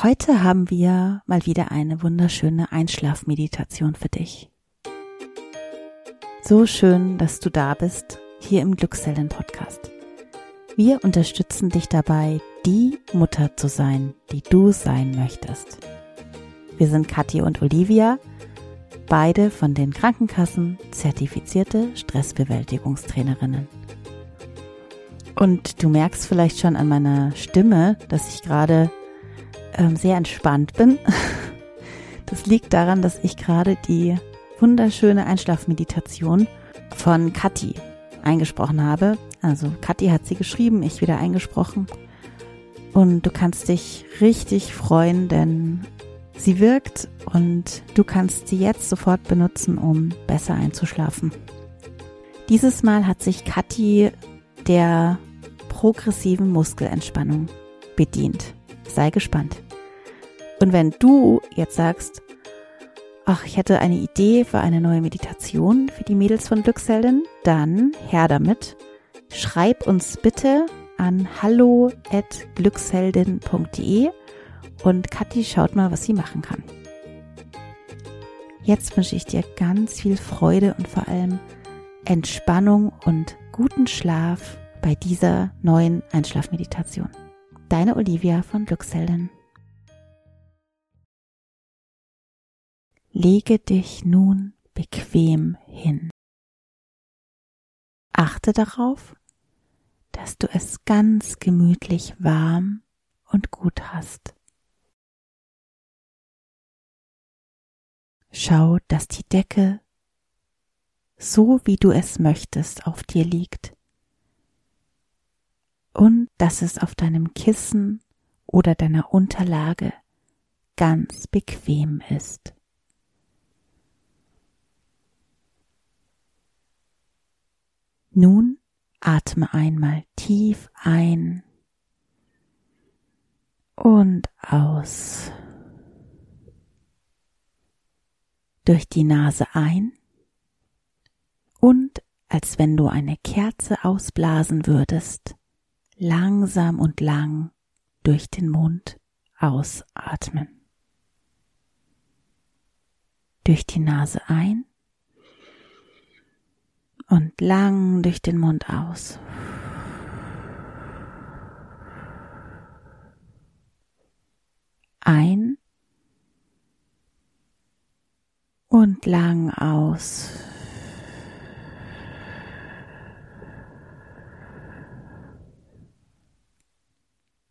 Heute haben wir mal wieder eine wunderschöne Einschlafmeditation für dich. So schön, dass du da bist, hier im Glückszellen Podcast. Wir unterstützen dich dabei, die Mutter zu sein, die du sein möchtest. Wir sind Kathi und Olivia, beide von den Krankenkassen zertifizierte Stressbewältigungstrainerinnen. Und du merkst vielleicht schon an meiner Stimme, dass ich gerade ähm, sehr entspannt bin. Das liegt daran, dass ich gerade die wunderschöne Einschlafmeditation von Kathi eingesprochen habe. Also Kathi hat sie geschrieben, ich wieder eingesprochen. Und du kannst dich richtig freuen, denn sie wirkt und du kannst sie jetzt sofort benutzen, um besser einzuschlafen. Dieses Mal hat sich Kathi der progressiven Muskelentspannung bedient. Sei gespannt. Und wenn du jetzt sagst, ach, ich hätte eine Idee für eine neue Meditation für die Mädels von Glückselden, dann her damit. Schreib uns bitte an hallo@glücksheldin.de und Kathi schaut mal, was sie machen kann. Jetzt wünsche ich dir ganz viel Freude und vor allem Entspannung und guten Schlaf bei dieser neuen Einschlafmeditation. Deine Olivia von Glücksheldin. Lege dich nun bequem hin. Achte darauf, dass du es ganz gemütlich warm und gut hast. Schau, dass die Decke so wie du es möchtest auf dir liegt und dass es auf deinem Kissen oder deiner Unterlage ganz bequem ist. Nun atme einmal tief ein und aus. Durch die Nase ein und als wenn du eine Kerze ausblasen würdest, langsam und lang durch den Mund ausatmen. Durch die Nase ein und lang durch den Mund aus. Ein und lang aus.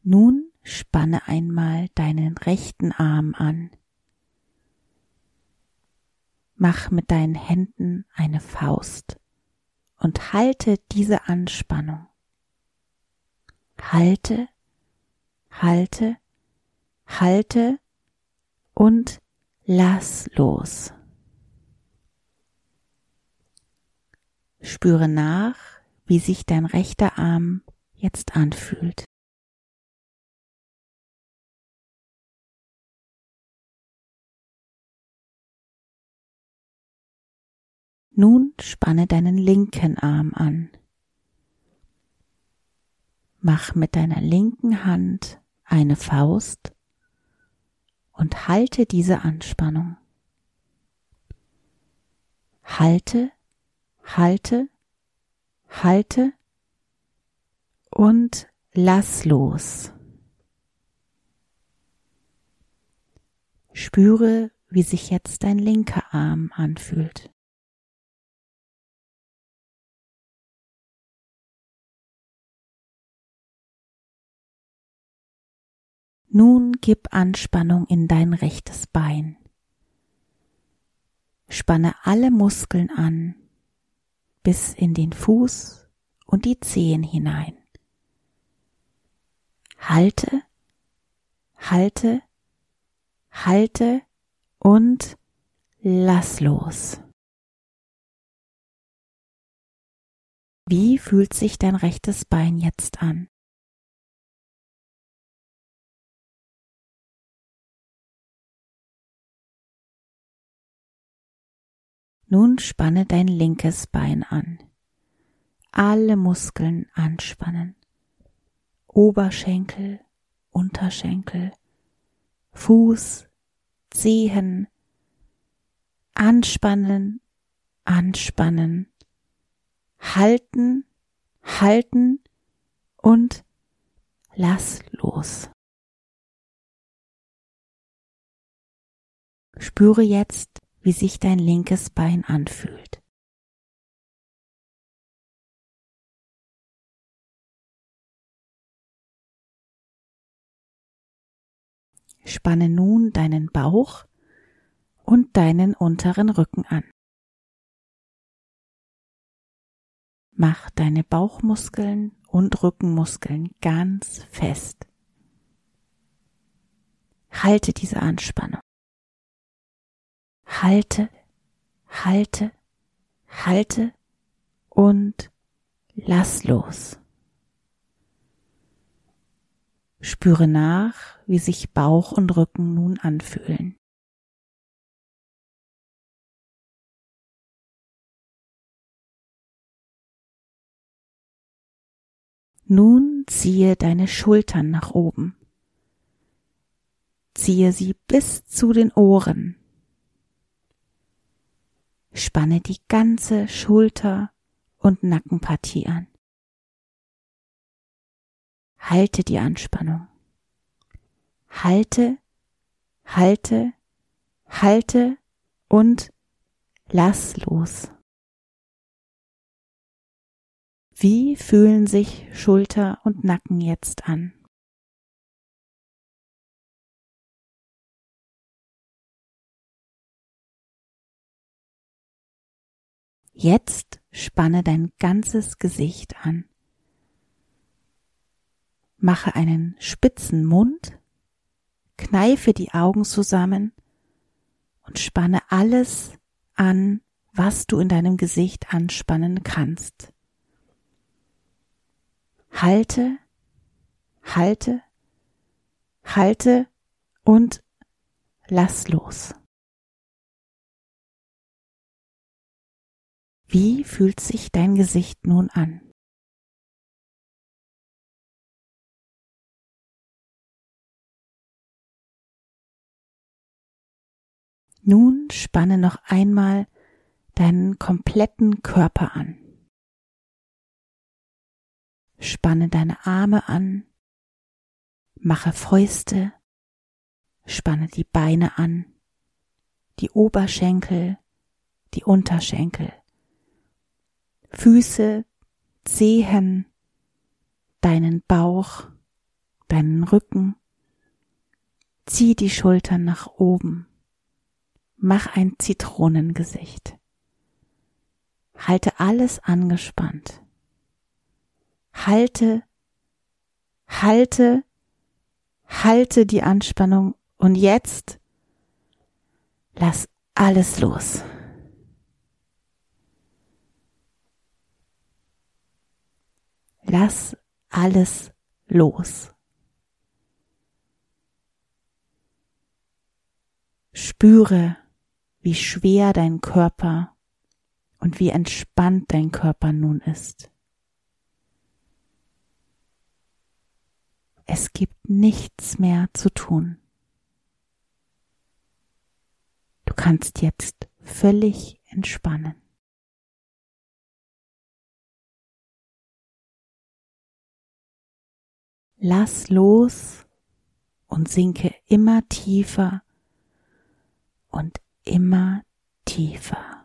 Nun spanne einmal deinen rechten Arm an. Mach mit deinen Händen eine Faust halte diese Anspannung. Halte, halte, halte und lass los. Spüre nach, wie sich dein rechter Arm jetzt anfühlt. Nun spanne deinen linken Arm an. Mach mit deiner linken Hand eine Faust und halte diese Anspannung. Halte, halte, halte und lass los. Spüre, wie sich jetzt dein linker Arm anfühlt. Nun gib Anspannung in dein rechtes Bein. Spanne alle Muskeln an, bis in den Fuß und die Zehen hinein. Halte, halte, halte und lass los. Wie fühlt sich dein rechtes Bein jetzt an? Nun spanne dein linkes Bein an. Alle Muskeln anspannen. Oberschenkel, Unterschenkel, Fuß, Zehen, anspannen, anspannen, halten, halten und lass los. Spüre jetzt, wie sich dein linkes Bein anfühlt. Spanne nun deinen Bauch und deinen unteren Rücken an. Mach deine Bauchmuskeln und Rückenmuskeln ganz fest. Halte diese Anspannung. Halte, halte, halte und lass los. Spüre nach, wie sich Bauch und Rücken nun anfühlen. Nun ziehe deine Schultern nach oben. Ziehe sie bis zu den Ohren. Spanne die ganze Schulter und Nackenpartie an. Halte die Anspannung. Halte, halte, halte und lass los. Wie fühlen sich Schulter und Nacken jetzt an? Jetzt spanne dein ganzes Gesicht an. Mache einen spitzen Mund, kneife die Augen zusammen und spanne alles an, was du in deinem Gesicht anspannen kannst. Halte, halte, halte und lass los. Wie fühlt sich dein Gesicht nun an? Nun spanne noch einmal deinen kompletten Körper an. Spanne deine Arme an, mache Fäuste, spanne die Beine an, die Oberschenkel, die Unterschenkel, Füße, Zehen, deinen Bauch, deinen Rücken, zieh die Schultern nach oben, Mach ein Zitronengesicht. Halte alles angespannt. Halte, halte, halte die Anspannung und jetzt lass alles los. Lass alles los. Spüre, wie schwer dein Körper und wie entspannt dein Körper nun ist. Es gibt nichts mehr zu tun. Du kannst jetzt völlig entspannen. Lass los und sinke immer tiefer und immer tiefer.